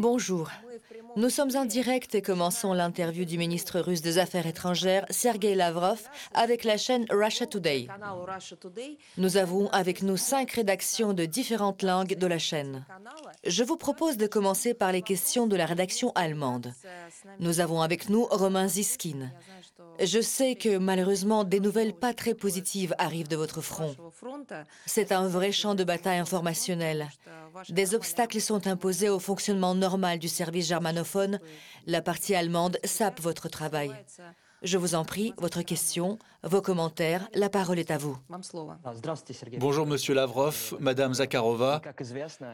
Bonjour. Nous sommes en direct et commençons l'interview du ministre russe des Affaires étrangères, Sergei Lavrov, avec la chaîne Russia Today. Nous avons avec nous cinq rédactions de différentes langues de la chaîne. Je vous propose de commencer par les questions de la rédaction allemande. Nous avons avec nous Romain Ziskin. Je sais que malheureusement des nouvelles pas très positives arrivent de votre front. C'est un vrai champ de bataille informationnel. Des obstacles sont imposés au fonctionnement normal du service germanophone. La partie allemande sape votre travail. Je vous en prie, votre question, vos commentaires, la parole est à vous. Bonjour Monsieur Lavrov, Madame Zakharova.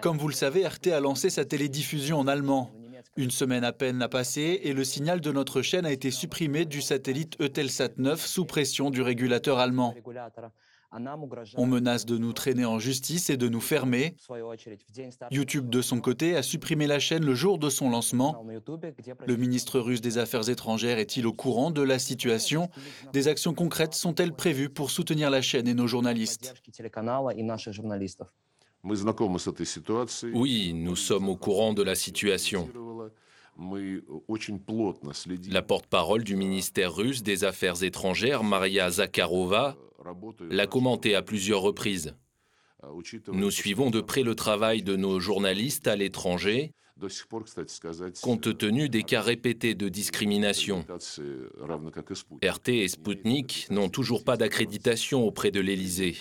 Comme vous le savez, RT a lancé sa télédiffusion en allemand. Une semaine à peine a passé et le signal de notre chaîne a été supprimé du satellite Eutelsat 9 sous pression du régulateur allemand. On menace de nous traîner en justice et de nous fermer. YouTube, de son côté, a supprimé la chaîne le jour de son lancement. Le ministre russe des Affaires étrangères est-il au courant de la situation? Des actions concrètes sont-elles prévues pour soutenir la chaîne et nos journalistes? Oui, nous sommes au courant de la situation. La porte-parole du ministère russe des Affaires étrangères, Maria Zakharova, l'a commenté à plusieurs reprises. Nous suivons de près le travail de nos journalistes à l'étranger, compte tenu des cas répétés de discrimination. RT et Sputnik n'ont toujours pas d'accréditation auprès de l'Élysée.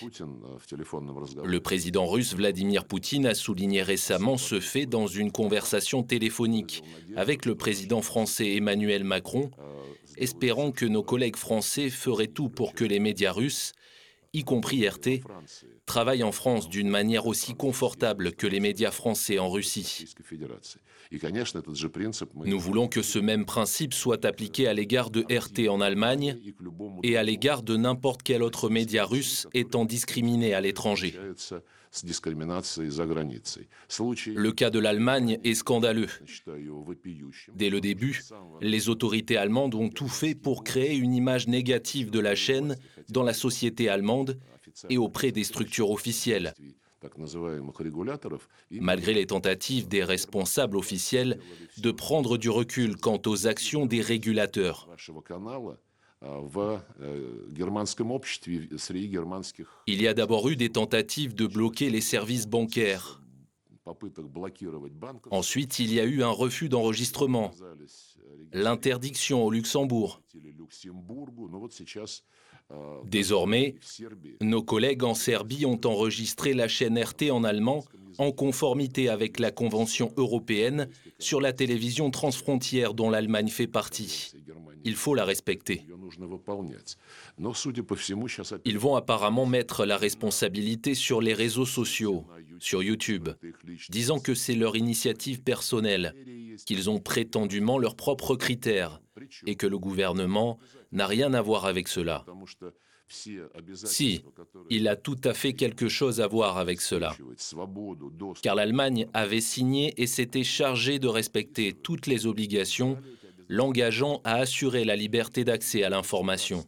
Le président russe Vladimir Poutine a souligné récemment ce fait dans une conversation téléphonique avec le président français Emmanuel Macron, espérant que nos collègues français feraient tout pour que les médias russes y compris RT, travaillent en France d'une manière aussi confortable que les médias français en Russie. Nous voulons que ce même principe soit appliqué à l'égard de RT en Allemagne et à l'égard de n'importe quel autre média russe étant discriminé à l'étranger. Le cas de l'Allemagne est scandaleux. Dès le début, les autorités allemandes ont tout fait pour créer une image négative de la chaîne dans la société allemande et auprès des structures officielles. Malgré les tentatives des responsables officiels de prendre du recul quant aux actions des régulateurs. Il y a d'abord eu des tentatives de bloquer les services bancaires. Ensuite, il y a eu un refus d'enregistrement, l'interdiction au Luxembourg. Désormais, nos collègues en Serbie ont enregistré la chaîne RT en allemand en conformité avec la Convention européenne sur la télévision transfrontière dont l'Allemagne fait partie. Il faut la respecter. Ils vont apparemment mettre la responsabilité sur les réseaux sociaux, sur YouTube, disant que c'est leur initiative personnelle, qu'ils ont prétendument leurs propres critères et que le gouvernement n'a rien à voir avec cela. Si, il a tout à fait quelque chose à voir avec cela. Car l'Allemagne avait signé et s'était chargée de respecter toutes les obligations l'engageant à assurer la liberté d'accès à l'information.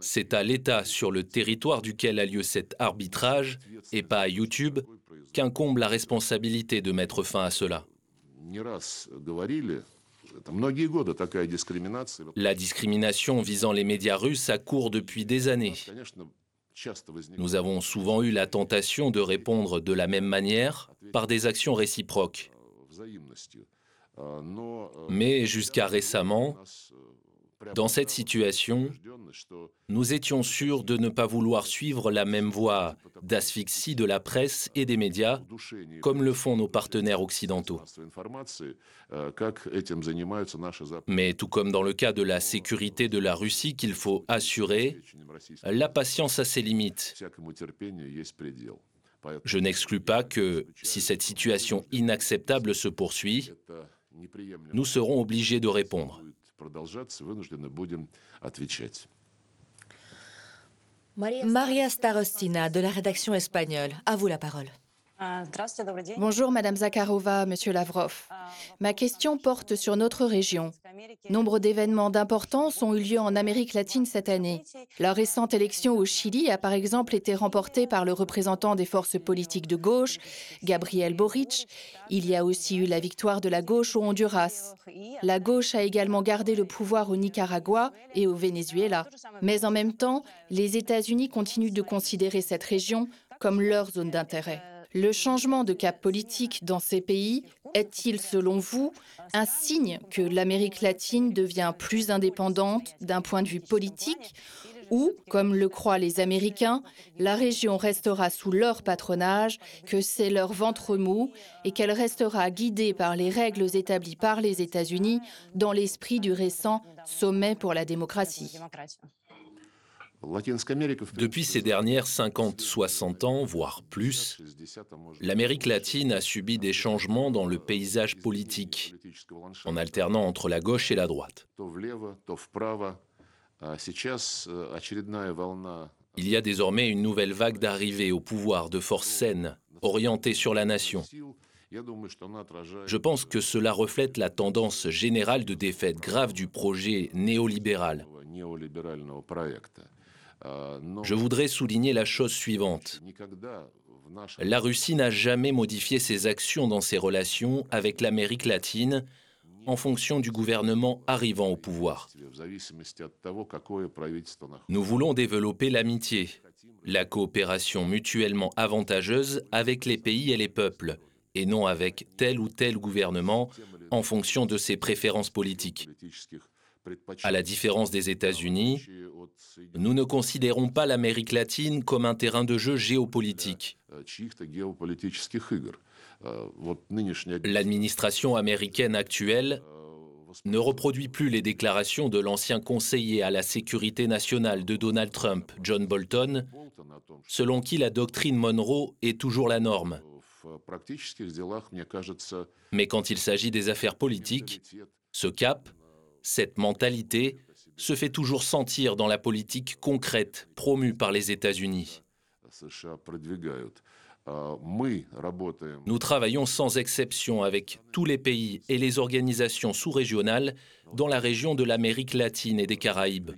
C'est à l'État sur le territoire duquel a lieu cet arbitrage, et pas à YouTube, qu'incombe la responsabilité de mettre fin à cela. La discrimination visant les médias russes a cours depuis des années. Nous avons souvent eu la tentation de répondre de la même manière par des actions réciproques. Mais jusqu'à récemment, dans cette situation, nous étions sûrs de ne pas vouloir suivre la même voie d'asphyxie de la presse et des médias, comme le font nos partenaires occidentaux. Mais tout comme dans le cas de la sécurité de la Russie qu'il faut assurer, la patience a ses limites. Je n'exclus pas que, si cette situation inacceptable se poursuit, nous serons obligés de répondre. Maria Starostina de la rédaction espagnole, à vous la parole. Bonjour Madame Zakharova, Monsieur Lavrov. Ma question porte sur notre région. Nombre d'événements d'importance ont eu lieu en Amérique latine cette année. La récente élection au Chili a par exemple été remportée par le représentant des forces politiques de gauche, Gabriel Boric. Il y a aussi eu la victoire de la gauche au Honduras. La gauche a également gardé le pouvoir au Nicaragua et au Venezuela. Mais en même temps, les États-Unis continuent de considérer cette région comme leur zone d'intérêt. Le changement de cap politique dans ces pays est-il, selon vous, un signe que l'Amérique latine devient plus indépendante d'un point de vue politique ou, comme le croient les Américains, la région restera sous leur patronage, que c'est leur ventre mou et qu'elle restera guidée par les règles établies par les États-Unis dans l'esprit du récent Sommet pour la démocratie? Depuis ces dernières 50-60 ans, voire plus, l'Amérique latine a subi des changements dans le paysage politique, en alternant entre la gauche et la droite. Il y a désormais une nouvelle vague d'arrivée au pouvoir de forces saines, orientées sur la nation. Je pense que cela reflète la tendance générale de défaite grave du projet néolibéral. Je voudrais souligner la chose suivante. La Russie n'a jamais modifié ses actions dans ses relations avec l'Amérique latine en fonction du gouvernement arrivant au pouvoir. Nous voulons développer l'amitié, la coopération mutuellement avantageuse avec les pays et les peuples, et non avec tel ou tel gouvernement en fonction de ses préférences politiques. À la différence des États-Unis, nous ne considérons pas l'Amérique latine comme un terrain de jeu géopolitique. L'administration américaine actuelle ne reproduit plus les déclarations de l'ancien conseiller à la sécurité nationale de Donald Trump, John Bolton, selon qui la doctrine Monroe est toujours la norme. Mais quand il s'agit des affaires politiques, ce cap, cette mentalité se fait toujours sentir dans la politique concrète promue par les États-Unis. Nous travaillons sans exception avec tous les pays et les organisations sous-régionales dans la région de l'Amérique latine et des Caraïbes.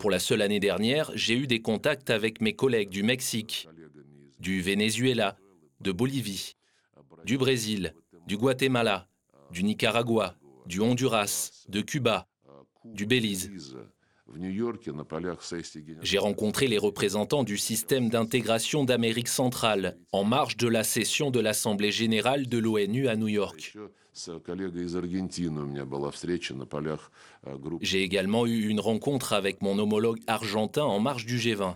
Pour la seule année dernière, j'ai eu des contacts avec mes collègues du Mexique, du Venezuela, de Bolivie, du Brésil, du Guatemala, du Nicaragua, du Honduras, de Cuba, du Belize. J'ai rencontré les représentants du système d'intégration d'Amérique centrale en marge de la session de l'Assemblée générale de l'ONU à New York. J'ai également eu une rencontre avec mon homologue argentin en marge du G20.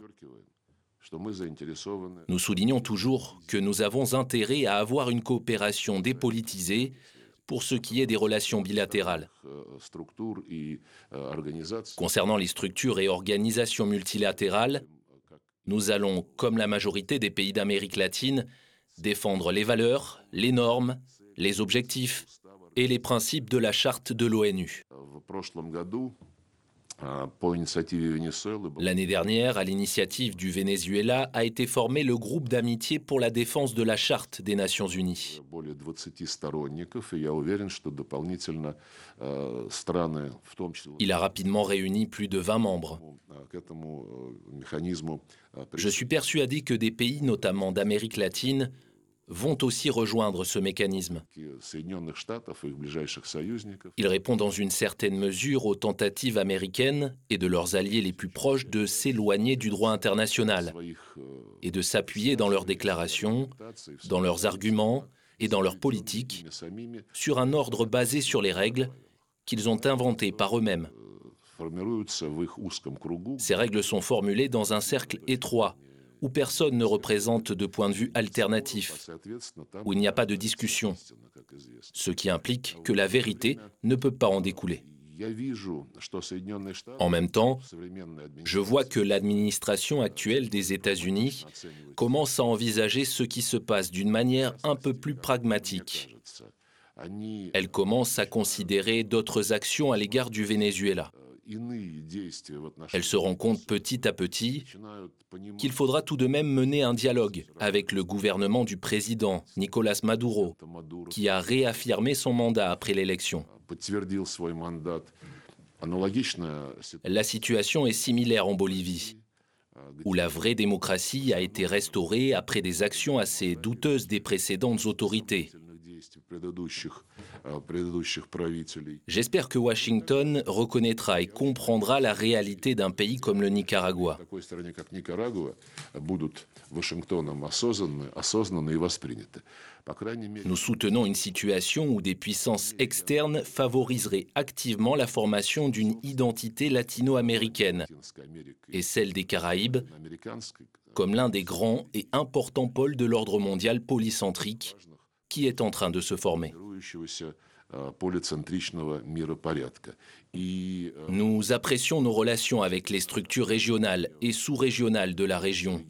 Nous soulignons toujours que nous avons intérêt à avoir une coopération dépolitisée pour ce qui est des relations bilatérales. Concernant les structures et organisations multilatérales, nous allons, comme la majorité des pays d'Amérique latine, défendre les valeurs, les normes, les objectifs et les principes de la charte de l'ONU. L'année dernière, à l'initiative du Venezuela, a été formé le groupe d'amitié pour la défense de la Charte des Nations Unies. Il a rapidement réuni plus de 20 membres. Je suis persuadé que des pays, notamment d'Amérique latine, vont aussi rejoindre ce mécanisme. Il répond dans une certaine mesure aux tentatives américaines et de leurs alliés les plus proches de s'éloigner du droit international et de s'appuyer dans leurs déclarations, dans leurs arguments et dans leur politique sur un ordre basé sur les règles qu'ils ont inventées par eux-mêmes. Ces règles sont formulées dans un cercle étroit où personne ne représente de point de vue alternatif, où il n'y a pas de discussion, ce qui implique que la vérité ne peut pas en découler. En même temps, je vois que l'administration actuelle des États-Unis commence à envisager ce qui se passe d'une manière un peu plus pragmatique. Elle commence à considérer d'autres actions à l'égard du Venezuela. Elle se rend compte petit à petit qu'il faudra tout de même mener un dialogue avec le gouvernement du président Nicolas Maduro, qui a réaffirmé son mandat après l'élection. La situation est similaire en Bolivie, où la vraie démocratie a été restaurée après des actions assez douteuses des précédentes autorités. J'espère que Washington reconnaîtra et comprendra la réalité d'un pays comme le Nicaragua. Nous soutenons une situation où des puissances externes favoriseraient activement la formation d'une identité latino-américaine et celle des Caraïbes comme l'un des grands et importants pôles de l'ordre mondial polycentrique qui est en train de se former. Nous apprécions nos relations avec les structures régionales et sous-régionales de la région,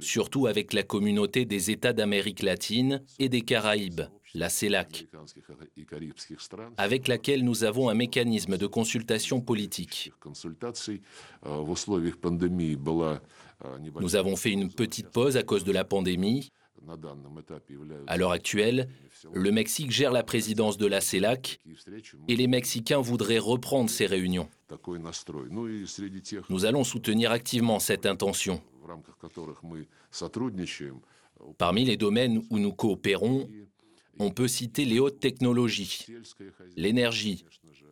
surtout avec la communauté des États d'Amérique latine et des Caraïbes, la CELAC, avec laquelle nous avons un mécanisme de consultation politique. Nous avons fait une petite pause à cause de la pandémie, à l'heure actuelle, le Mexique gère la présidence de la CELAC et les Mexicains voudraient reprendre ces réunions. Nous allons soutenir activement cette intention. Parmi les domaines où nous coopérons, on peut citer les hautes technologies, l'énergie,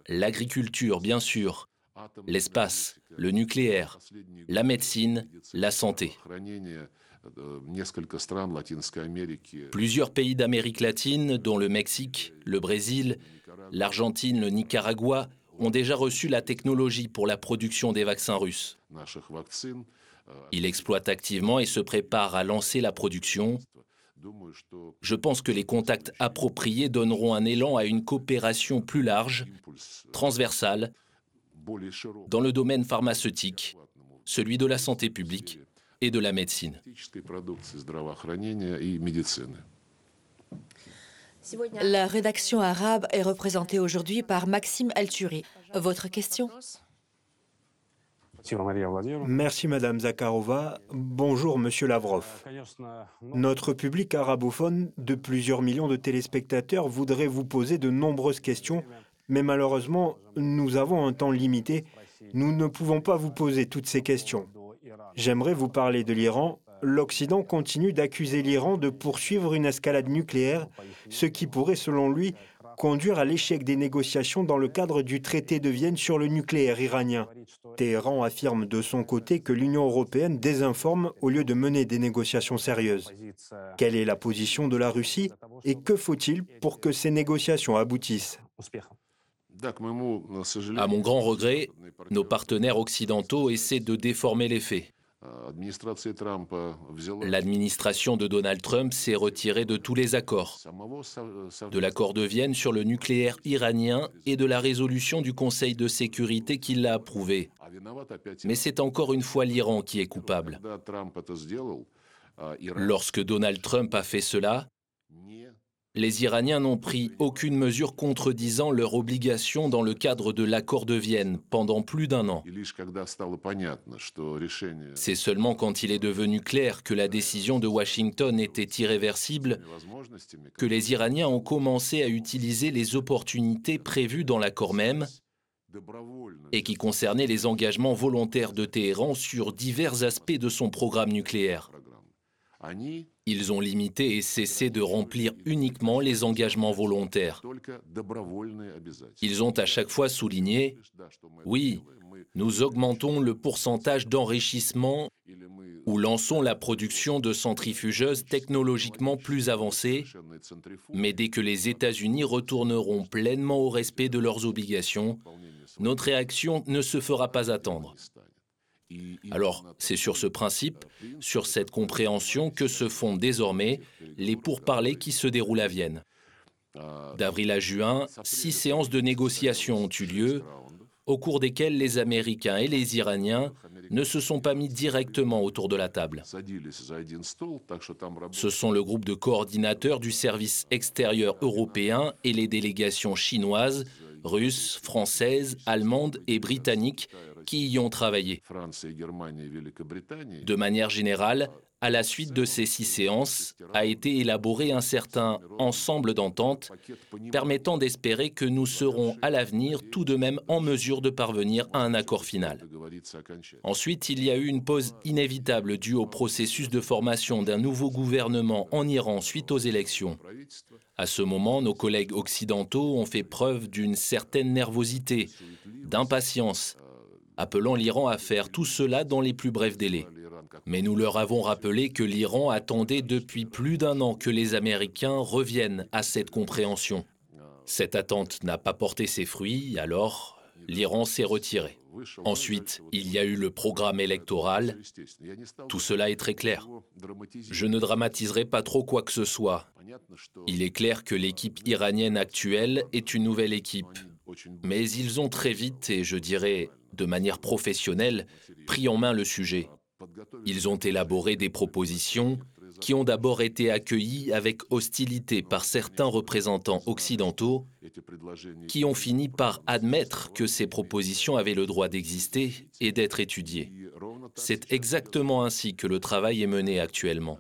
l'agriculture bien sûr, l'espace, le nucléaire, la médecine, la santé. Plusieurs pays d'Amérique latine, dont le Mexique, le Brésil, l'Argentine, le Nicaragua, ont déjà reçu la technologie pour la production des vaccins russes. Ils exploitent activement et se préparent à lancer la production. Je pense que les contacts appropriés donneront un élan à une coopération plus large, transversale, dans le domaine pharmaceutique, celui de la santé publique et de la médecine. La rédaction arabe est représentée aujourd'hui par Maxime Alturi. Votre question? Merci Madame Zakharova. Bonjour Monsieur Lavrov. Notre public arabophone de plusieurs millions de téléspectateurs voudrait vous poser de nombreuses questions, mais malheureusement, nous avons un temps limité. Nous ne pouvons pas vous poser toutes ces questions. J'aimerais vous parler de l'Iran. L'Occident continue d'accuser l'Iran de poursuivre une escalade nucléaire, ce qui pourrait, selon lui, conduire à l'échec des négociations dans le cadre du traité de Vienne sur le nucléaire iranien. Téhéran affirme de son côté que l'Union européenne désinforme au lieu de mener des négociations sérieuses. Quelle est la position de la Russie et que faut-il pour que ces négociations aboutissent? À mon grand regret, nos partenaires occidentaux essaient de déformer les faits. L'administration de Donald Trump s'est retirée de tous les accords, de l'accord de Vienne sur le nucléaire iranien et de la résolution du Conseil de sécurité qui l'a approuvé. Mais c'est encore une fois l'Iran qui est coupable. Lorsque Donald Trump a fait cela, les Iraniens n'ont pris aucune mesure contredisant leur obligation dans le cadre de l'accord de Vienne pendant plus d'un an. C'est seulement quand il est devenu clair que la décision de Washington était irréversible que les Iraniens ont commencé à utiliser les opportunités prévues dans l'accord même et qui concernaient les engagements volontaires de Téhéran sur divers aspects de son programme nucléaire. Ils ont limité et cessé de remplir uniquement les engagements volontaires. Ils ont à chaque fois souligné, oui, nous augmentons le pourcentage d'enrichissement ou lançons la production de centrifugeuses technologiquement plus avancées, mais dès que les États-Unis retourneront pleinement au respect de leurs obligations, notre réaction ne se fera pas attendre. Alors, c'est sur ce principe, sur cette compréhension que se font désormais les pourparlers qui se déroulent à Vienne. D'avril à juin, six séances de négociation ont eu lieu, au cours desquels les Américains et les Iraniens ne se sont pas mis directement autour de la table. Ce sont le groupe de coordinateurs du service extérieur européen et les délégations chinoises, russes, françaises, allemandes et britanniques qui y ont travaillé. De manière générale, à la suite de ces six séances, a été élaboré un certain ensemble d'ententes permettant d'espérer que nous serons à l'avenir tout de même en mesure de parvenir à un accord final. Ensuite, il y a eu une pause inévitable due au processus de formation d'un nouveau gouvernement en Iran suite aux élections. À ce moment, nos collègues occidentaux ont fait preuve d'une certaine nervosité, d'impatience, appelant l'Iran à faire tout cela dans les plus brefs délais. Mais nous leur avons rappelé que l'Iran attendait depuis plus d'un an que les Américains reviennent à cette compréhension. Cette attente n'a pas porté ses fruits, alors l'Iran s'est retiré. Ensuite, il y a eu le programme électoral. Tout cela est très clair. Je ne dramatiserai pas trop quoi que ce soit. Il est clair que l'équipe iranienne actuelle est une nouvelle équipe. Mais ils ont très vite, et je dirais de manière professionnelle, pris en main le sujet. Ils ont élaboré des propositions qui ont d'abord été accueillies avec hostilité par certains représentants occidentaux qui ont fini par admettre que ces propositions avaient le droit d'exister et d'être étudiées. C'est exactement ainsi que le travail est mené actuellement.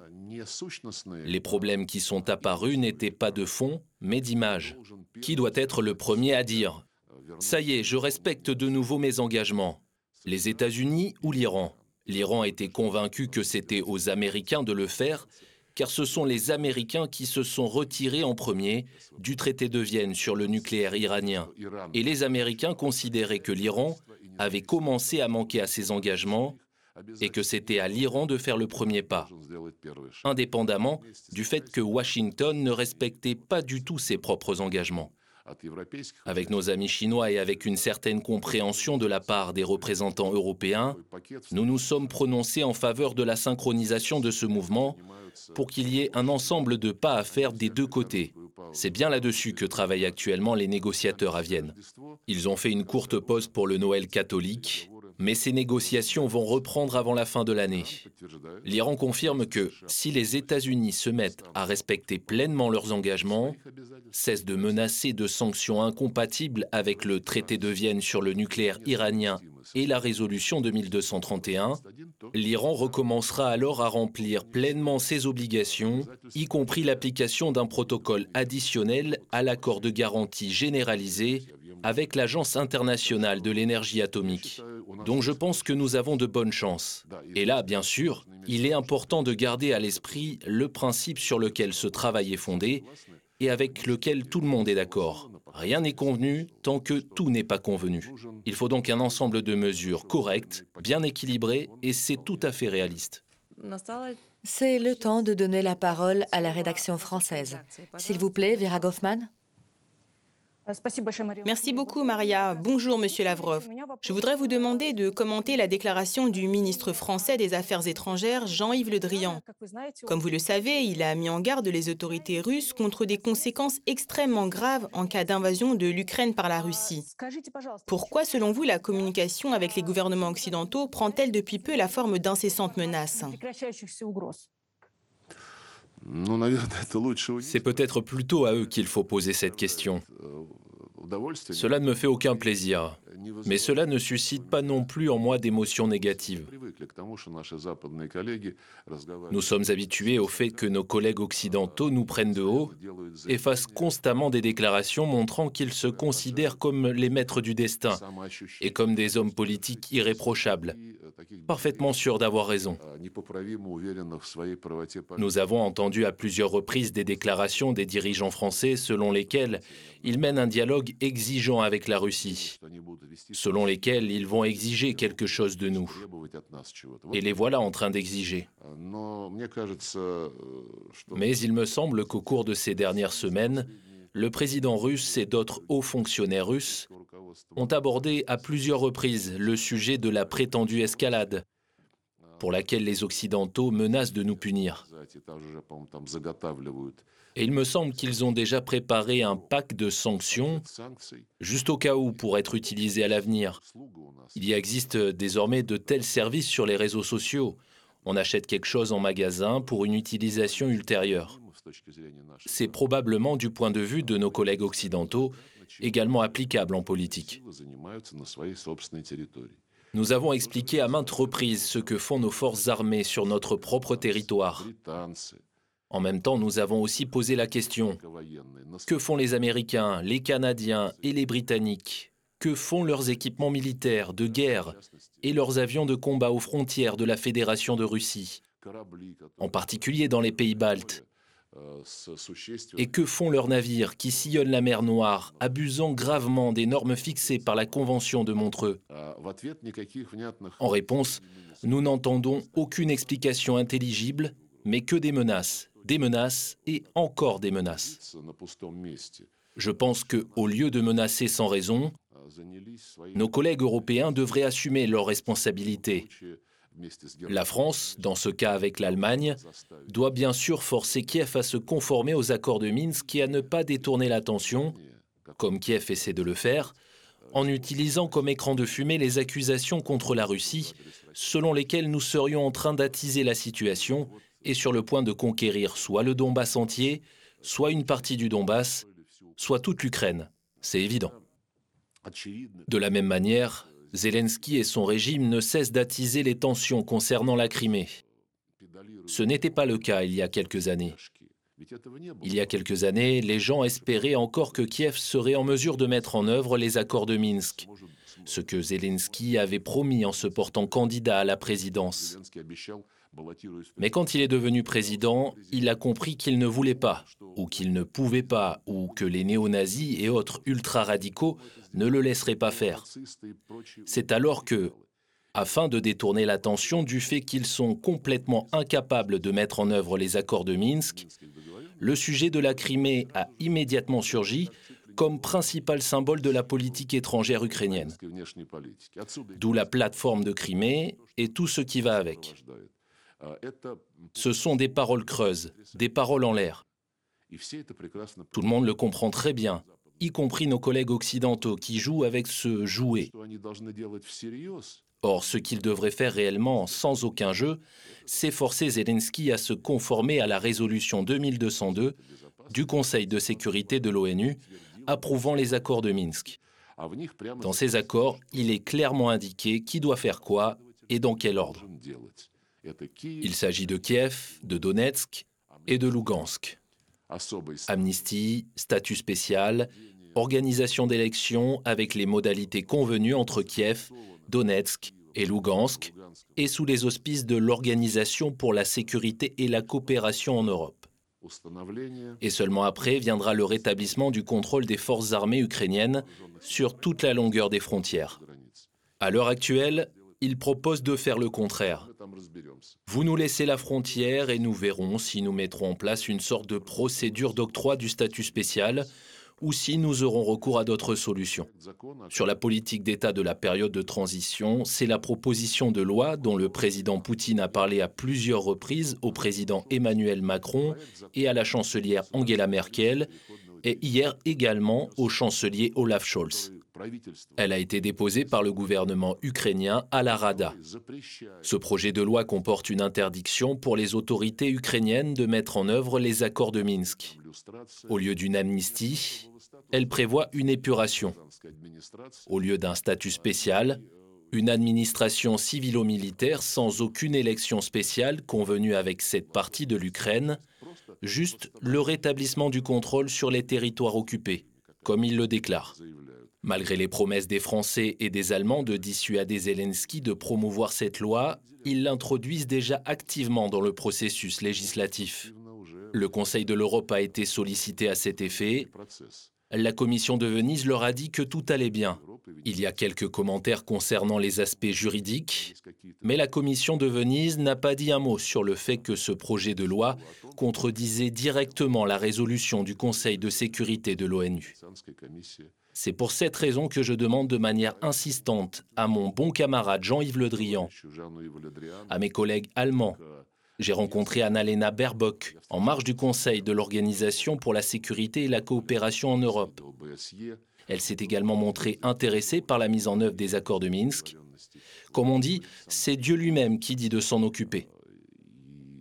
Les problèmes qui sont apparus n'étaient pas de fond, mais d'image. Qui doit être le premier à dire ⁇ Ça y est, je respecte de nouveau mes engagements ⁇ Les États-Unis ou l'Iran? L'Iran était convaincu que c'était aux Américains de le faire, car ce sont les Américains qui se sont retirés en premier du traité de Vienne sur le nucléaire iranien. Et les Américains considéraient que l'Iran avait commencé à manquer à ses engagements et que c'était à l'Iran de faire le premier pas, indépendamment du fait que Washington ne respectait pas du tout ses propres engagements. Avec nos amis chinois et avec une certaine compréhension de la part des représentants européens, nous nous sommes prononcés en faveur de la synchronisation de ce mouvement pour qu'il y ait un ensemble de pas à faire des deux côtés. C'est bien là-dessus que travaillent actuellement les négociateurs à Vienne. Ils ont fait une courte pause pour le Noël catholique mais ces négociations vont reprendre avant la fin de l'année. L'Iran confirme que si les États-Unis se mettent à respecter pleinement leurs engagements, cessent de menacer de sanctions incompatibles avec le traité de Vienne sur le nucléaire iranien et la résolution 2231, l'Iran recommencera alors à remplir pleinement ses obligations, y compris l'application d'un protocole additionnel à l'accord de garantie généralisé avec l'Agence internationale de l'énergie atomique. Donc je pense que nous avons de bonnes chances. Et là, bien sûr, il est important de garder à l'esprit le principe sur lequel ce travail est fondé et avec lequel tout le monde est d'accord. Rien n'est convenu tant que tout n'est pas convenu. Il faut donc un ensemble de mesures correctes, bien équilibrées, et c'est tout à fait réaliste. C'est le temps de donner la parole à la rédaction française. S'il vous plaît, Vera Goffman. Merci beaucoup, Maria. Bonjour, Monsieur Lavrov. Je voudrais vous demander de commenter la déclaration du ministre français des Affaires étrangères, Jean-Yves Le Drian. Comme vous le savez, il a mis en garde les autorités russes contre des conséquences extrêmement graves en cas d'invasion de l'Ukraine par la Russie. Pourquoi, selon vous, la communication avec les gouvernements occidentaux prend-elle depuis peu la forme d'incessantes menaces? C'est peut-être plutôt à eux qu'il faut poser cette question. Cela ne me fait aucun plaisir, mais cela ne suscite pas non plus en moi d'émotions négatives. Nous sommes habitués au fait que nos collègues occidentaux nous prennent de haut et fassent constamment des déclarations montrant qu'ils se considèrent comme les maîtres du destin et comme des hommes politiques irréprochables, parfaitement sûrs d'avoir raison. Nous avons entendu à plusieurs reprises des déclarations des dirigeants français selon lesquelles ils mènent un dialogue exigeant avec la Russie, selon lesquels ils vont exiger quelque chose de nous. Et les voilà en train d'exiger. Mais il me semble qu'au cours de ces dernières semaines, le président russe et d'autres hauts fonctionnaires russes ont abordé à plusieurs reprises le sujet de la prétendue escalade, pour laquelle les Occidentaux menacent de nous punir. Et il me semble qu'ils ont déjà préparé un pack de sanctions, juste au cas où, pour être utilisé à l'avenir. Il y existe désormais de tels services sur les réseaux sociaux. On achète quelque chose en magasin pour une utilisation ultérieure. C'est probablement, du point de vue de nos collègues occidentaux, également applicable en politique. Nous avons expliqué à maintes reprises ce que font nos forces armées sur notre propre territoire. En même temps, nous avons aussi posé la question, que font les Américains, les Canadiens et les Britanniques? Que font leurs équipements militaires de guerre et leurs avions de combat aux frontières de la Fédération de Russie, en particulier dans les pays baltes. Et que font leurs navires qui sillonnent la mer Noire, abusant gravement des normes fixées par la Convention de Montreux? En réponse, nous n'entendons aucune explication intelligible, mais que des menaces, des menaces et encore des menaces. Je pense que, au lieu de menacer sans raison, nos collègues européens devraient assumer leurs responsabilités la France, dans ce cas avec l'Allemagne, doit bien sûr forcer Kiev à se conformer aux accords de Minsk et à ne pas détourner l'attention, comme Kiev essaie de le faire, en utilisant comme écran de fumée les accusations contre la Russie, selon lesquelles nous serions en train d'attiser la situation et sur le point de conquérir soit le Donbass entier, soit une partie du Donbass, soit toute l'Ukraine. C'est évident. De la même manière, Zelensky et son régime ne cessent d'attiser les tensions concernant la Crimée. Ce n'était pas le cas il y a quelques années. Il y a quelques années, les gens espéraient encore que Kiev serait en mesure de mettre en œuvre les accords de Minsk, ce que Zelensky avait promis en se portant candidat à la présidence. Mais quand il est devenu président, il a compris qu'il ne voulait pas, ou qu'il ne pouvait pas, ou que les néo-nazis et autres ultra-radicaux ne le laisseraient pas faire. C'est alors que, afin de détourner l'attention du fait qu'ils sont complètement incapables de mettre en œuvre les accords de Minsk, le sujet de la Crimée a immédiatement surgi comme principal symbole de la politique étrangère ukrainienne. D'où la plateforme de Crimée et tout ce qui va avec. Ce sont des paroles creuses, des paroles en l'air. Tout le monde le comprend très bien, y compris nos collègues occidentaux qui jouent avec ce jouet. Or, ce qu'ils devraient faire réellement, sans aucun jeu, c'est forcer Zelensky à se conformer à la résolution 2202 du Conseil de sécurité de l'ONU approuvant les accords de Minsk. Dans ces accords, il est clairement indiqué qui doit faire quoi et dans quel ordre. Il s'agit de Kiev, de Donetsk et de Lugansk. Amnistie, statut spécial, organisation d'élections avec les modalités convenues entre Kiev, Donetsk et Lugansk, et sous les auspices de l'Organisation pour la sécurité et la coopération en Europe. Et seulement après viendra le rétablissement du contrôle des forces armées ukrainiennes sur toute la longueur des frontières. À l'heure actuelle, il propose de faire le contraire. Vous nous laissez la frontière et nous verrons si nous mettrons en place une sorte de procédure d'octroi du statut spécial ou si nous aurons recours à d'autres solutions. Sur la politique d'État de la période de transition, c'est la proposition de loi dont le président Poutine a parlé à plusieurs reprises au président Emmanuel Macron et à la chancelière Angela Merkel, et hier également au chancelier Olaf Scholz. Elle a été déposée par le gouvernement ukrainien à la Rada. Ce projet de loi comporte une interdiction pour les autorités ukrainiennes de mettre en œuvre les accords de Minsk. Au lieu d'une amnistie, elle prévoit une épuration. Au lieu d'un statut spécial, une administration civilo-militaire sans aucune élection spéciale convenue avec cette partie de l'Ukraine, juste le rétablissement du contrôle sur les territoires occupés, comme il le déclare. Malgré les promesses des Français et des Allemands de dissuader Zelensky de promouvoir cette loi, ils l'introduisent déjà activement dans le processus législatif. Le Conseil de l'Europe a été sollicité à cet effet. La Commission de Venise leur a dit que tout allait bien. Il y a quelques commentaires concernant les aspects juridiques, mais la Commission de Venise n'a pas dit un mot sur le fait que ce projet de loi contredisait directement la résolution du Conseil de sécurité de l'ONU. C'est pour cette raison que je demande de manière insistante à mon bon camarade Jean-Yves Le Drian, à mes collègues allemands, J'ai rencontré Annalena Baerbock en marge du Conseil de l'Organisation pour la sécurité et la coopération en Europe. Elle s'est également montrée intéressée par la mise en œuvre des accords de Minsk. Comme on dit, c'est Dieu lui-même qui dit de s'en occuper.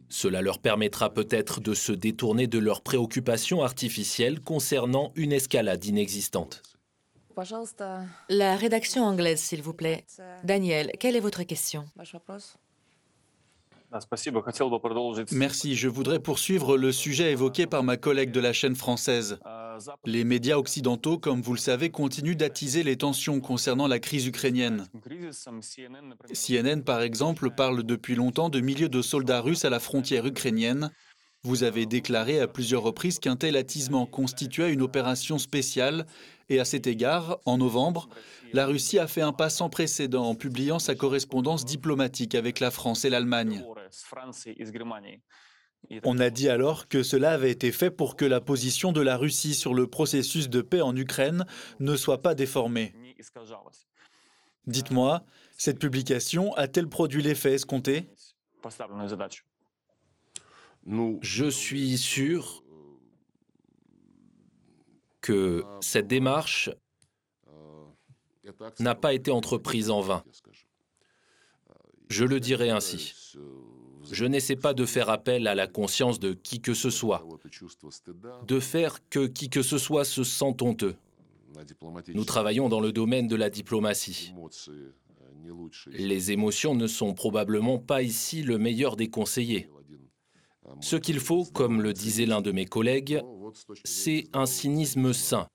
Cela leur permettra peut-être de se détourner de leurs préoccupations artificielles concernant une escalade inexistante. La rédaction anglaise, s'il vous plaît. Daniel, quelle est votre question? Merci. Je voudrais poursuivre le sujet évoqué par ma collègue de la chaîne française. Les médias occidentaux, comme vous le savez, continuent d'attiser les tensions concernant la crise ukrainienne. CNN, par exemple, parle depuis longtemps de milliers de soldats russes à la frontière ukrainienne. Vous avez déclaré à plusieurs reprises qu'un tel attisement constituait une opération spéciale et à cet égard, en novembre, la Russie a fait un pas sans précédent en publiant sa correspondance diplomatique avec la France et l'Allemagne. On a dit alors que cela avait été fait pour que la position de la Russie sur le processus de paix en Ukraine ne soit pas déformée. Dites-moi, cette publication a-t-elle produit l'effet escompté? Je suis sûr que cette démarche n'a pas été entreprise en vain. Je le dirais ainsi. Je n'essaie pas de faire appel à la conscience de qui que ce soit, de faire que qui que ce soit se sente honteux. Nous travaillons dans le domaine de la diplomatie. Les émotions ne sont probablement pas ici le meilleur des conseillers. Ce qu'il faut, comme le disait l'un de mes collègues, c'est un cynisme sain.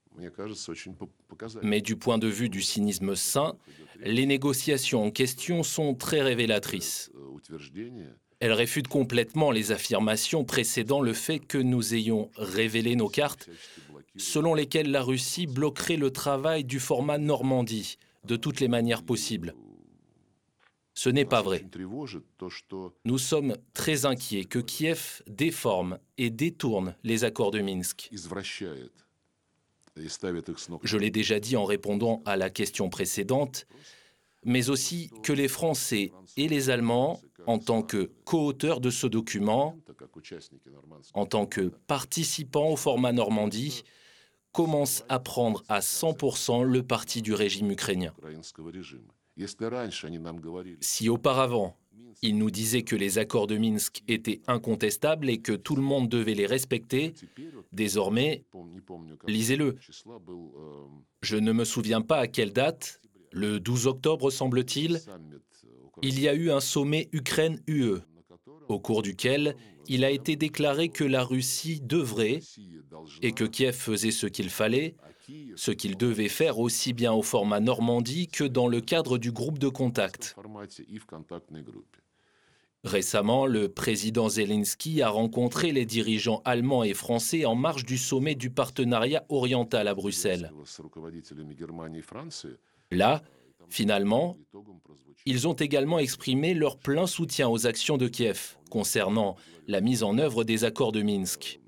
Mais du point de vue du cynisme sain, les négociations en question sont très révélatrices. Elles réfutent complètement les affirmations précédant le fait que nous ayons révélé nos cartes, selon lesquelles la Russie bloquerait le travail du format Normandie de toutes les manières possibles. Ce n'est pas vrai. Nous sommes très inquiets que Kiev déforme et détourne les accords de Minsk. Je l'ai déjà dit en répondant à la question précédente, mais aussi que les Français et les Allemands, en tant que co-auteurs de ce document, en tant que participants au format Normandie, commencent à prendre à 100% le parti du régime ukrainien. Si auparavant, ils nous disaient que les accords de Minsk étaient incontestables et que tout le monde devait les respecter, désormais, lisez-le. Je ne me souviens pas à quelle date, le 12 octobre semble-t-il, il y a eu un sommet Ukraine-UE, au cours duquel il a été déclaré que la Russie devrait, et que Kiev faisait ce qu'il fallait, ce qu'il devait faire aussi bien au format Normandie que dans le cadre du groupe de contact. Récemment, le président Zelensky a rencontré les dirigeants allemands et français en marge du sommet du partenariat oriental à Bruxelles. Là, finalement, ils ont également exprimé leur plein soutien aux actions de Kiev concernant la mise en œuvre des accords de Minsk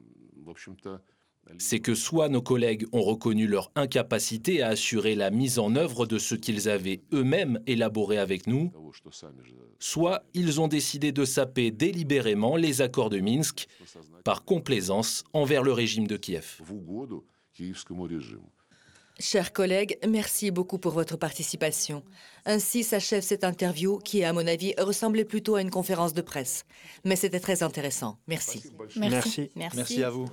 c'est que soit nos collègues ont reconnu leur incapacité à assurer la mise en œuvre de ce qu'ils avaient eux-mêmes élaboré avec nous, soit ils ont décidé de saper délibérément les accords de Minsk par complaisance envers le régime de Kiev. Chers collègues, merci beaucoup pour votre participation. Ainsi s'achève cette interview qui, à mon avis, ressemblait plutôt à une conférence de presse. Mais c'était très intéressant. Merci. Merci. Merci, merci à vous.